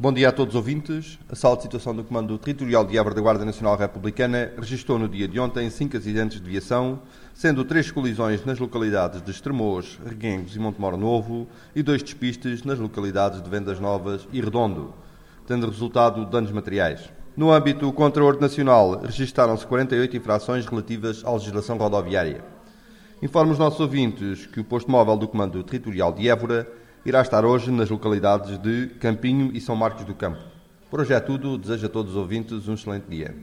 Bom dia a todos os ouvintes. A sala de situação do Comando Territorial de Évora da Guarda Nacional Republicana registrou no dia de ontem cinco acidentes de viação, sendo três colisões nas localidades de Estremoz, Reguengos e Montemor Novo e dois despistes nas localidades de Vendas Novas e Redondo, tendo resultado danos materiais. No âmbito contra a ordem nacional, registaram-se 48 infrações relativas à legislação rodoviária. Informo os nossos ouvintes que o posto móvel do Comando Territorial de Évora irá estar hoje nas localidades de Campinho e São Marcos do Campo. Por hoje é tudo, desejo a todos os ouvintes um excelente dia.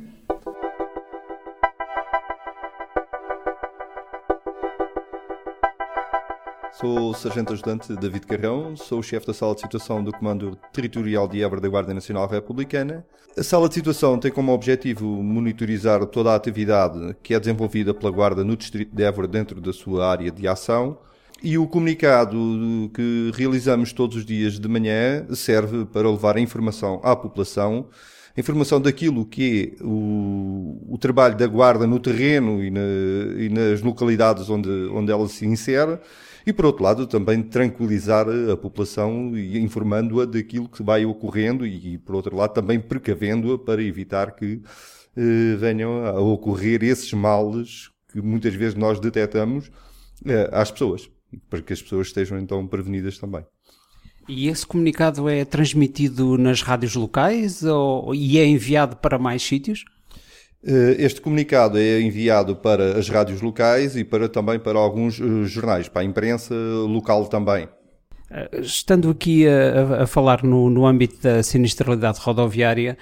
Sou o Sargento Ajudante David Carrão, sou o chefe da Sala de Situação do Comando Territorial de Évora da Guarda Nacional Republicana. A Sala de Situação tem como objetivo monitorizar toda a atividade que é desenvolvida pela Guarda no Distrito de Évora dentro da sua área de ação e o comunicado que realizamos todos os dias de manhã serve para levar a informação à população, informação daquilo que é o, o trabalho da guarda no terreno e, na, e, nas localidades onde, onde ela se insere, e por outro lado também tranquilizar a população e informando-a daquilo que vai ocorrendo e por outro lado também precavendo-a para evitar que eh, venham a ocorrer esses males que muitas vezes nós detectamos eh, às pessoas para que as pessoas estejam então prevenidas também. E esse comunicado é transmitido nas rádios locais ou, e é enviado para mais sítios? Eh, este comunicado é enviado para as rádios locais e para, também para alguns eh, jornais, para a imprensa local também. Eh, estando aqui a, a falar no, no, âmbito da sinistralidade rodoviária,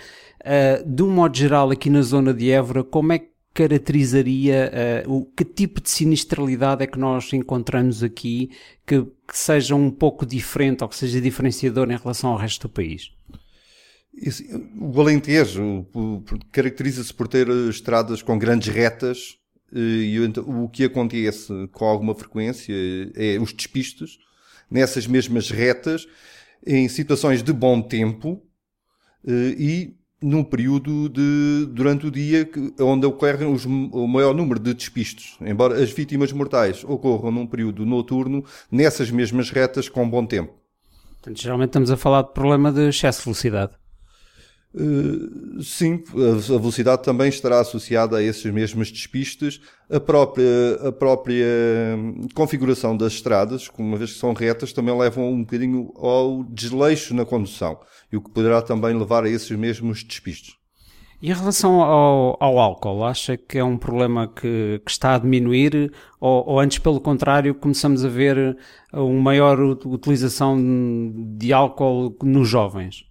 de um modo geral aqui na zona de Évora, como é que caracterizaria uh, o que tipo de sinistralidade é que nós encontramos aqui que, que, seja um pouco diferente ou que seja diferenciador em relação ao resto do país? O Alentejo caracteriza-se por ter estradas com grandes retas eh, e o que acontece com alguma frequência é os despistos nessas mesmas retas em situações de bom tempo eh, e num período de, durante o dia onde ocorrem os, o maior número de despistos, embora as vítimas mortais ocorram num período noturno, nessas mesmas retas com bom tempo. Portanto, geralmente estamos a falar de problema de excesso de velocidade. Uh, sim, a velocidade também estará associada a esses mesmos despistes, a própria, a própria configuração das estradas, uma vez que são retas, também levam um bocadinho ao desleixo na condução, e o que poderá também levar a esses mesmos despistes. E em relação ao, ao álcool, acha que é um problema que, que está a diminuir ou, ou, antes, pelo contrário, começamos a ver uma maior utilização de álcool nos jovens?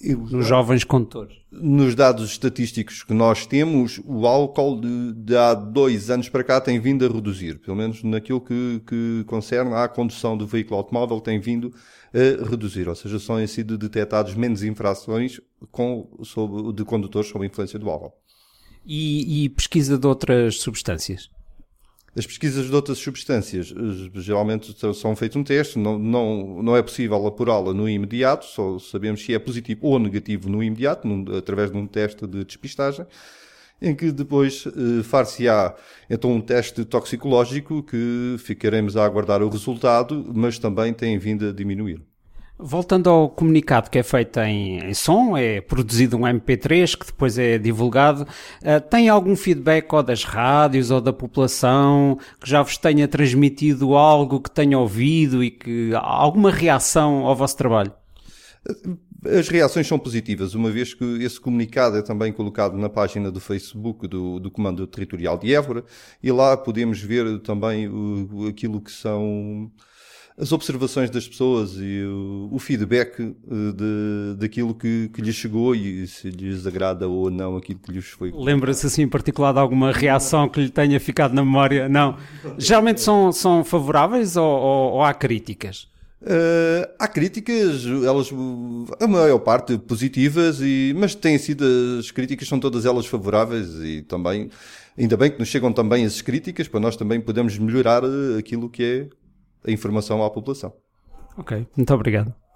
Nos jovens condutores? Nos dados estatísticos que nós temos, o álcool de, de, há dois anos para cá tem vindo a reduzir, pelo menos naquilo que, que concerne à condução do veículo automóvel tem vindo a reduzir, ou seja, são sido detectados menos infrações com, sobre, de condutores sob a influência do álcool. E, e pesquisa de outras substâncias? As pesquisas de outras substâncias eh, geralmente são feitos um teste, não, não, não é possível apurá-la no imediato, só sabemos se é positivo ou negativo no imediato, num, através de um teste de despistagem, em que depois eh, far-se-á então um teste toxicológico que ficaremos a aguardar o resultado, mas também tem vindo a diminuir. Voltando ao comunicado que é feito em, em, som, é produzido um MP3 que depois é divulgado, uh, tem algum feedback ou das rádios ou da população que já vos tenha transmitido algo que tenha ouvido e que alguma reação ao vosso trabalho? As reações são positivas, uma vez que esse comunicado é também colocado na página do Facebook do, do Comando Territorial de Évora e lá podemos ver também o, aquilo que são as observações das pessoas e o, o feedback eh, de, daquilo que, que lhes chegou e se lhes agrada ou não aquilo que lhes foi. Lembra-se assim em particular de alguma reação que lhe tenha ficado na memória? Não. Geralmente são, são favoráveis ou, ou, ou há críticas? Uh, há críticas, elas, a maior parte positivas, e, mas têm sido, as críticas são todas elas favoráveis e também, ainda bem que nos chegam também as críticas para nós também podermos melhorar aquilo que é a informação à população. Ok, muito obrigado.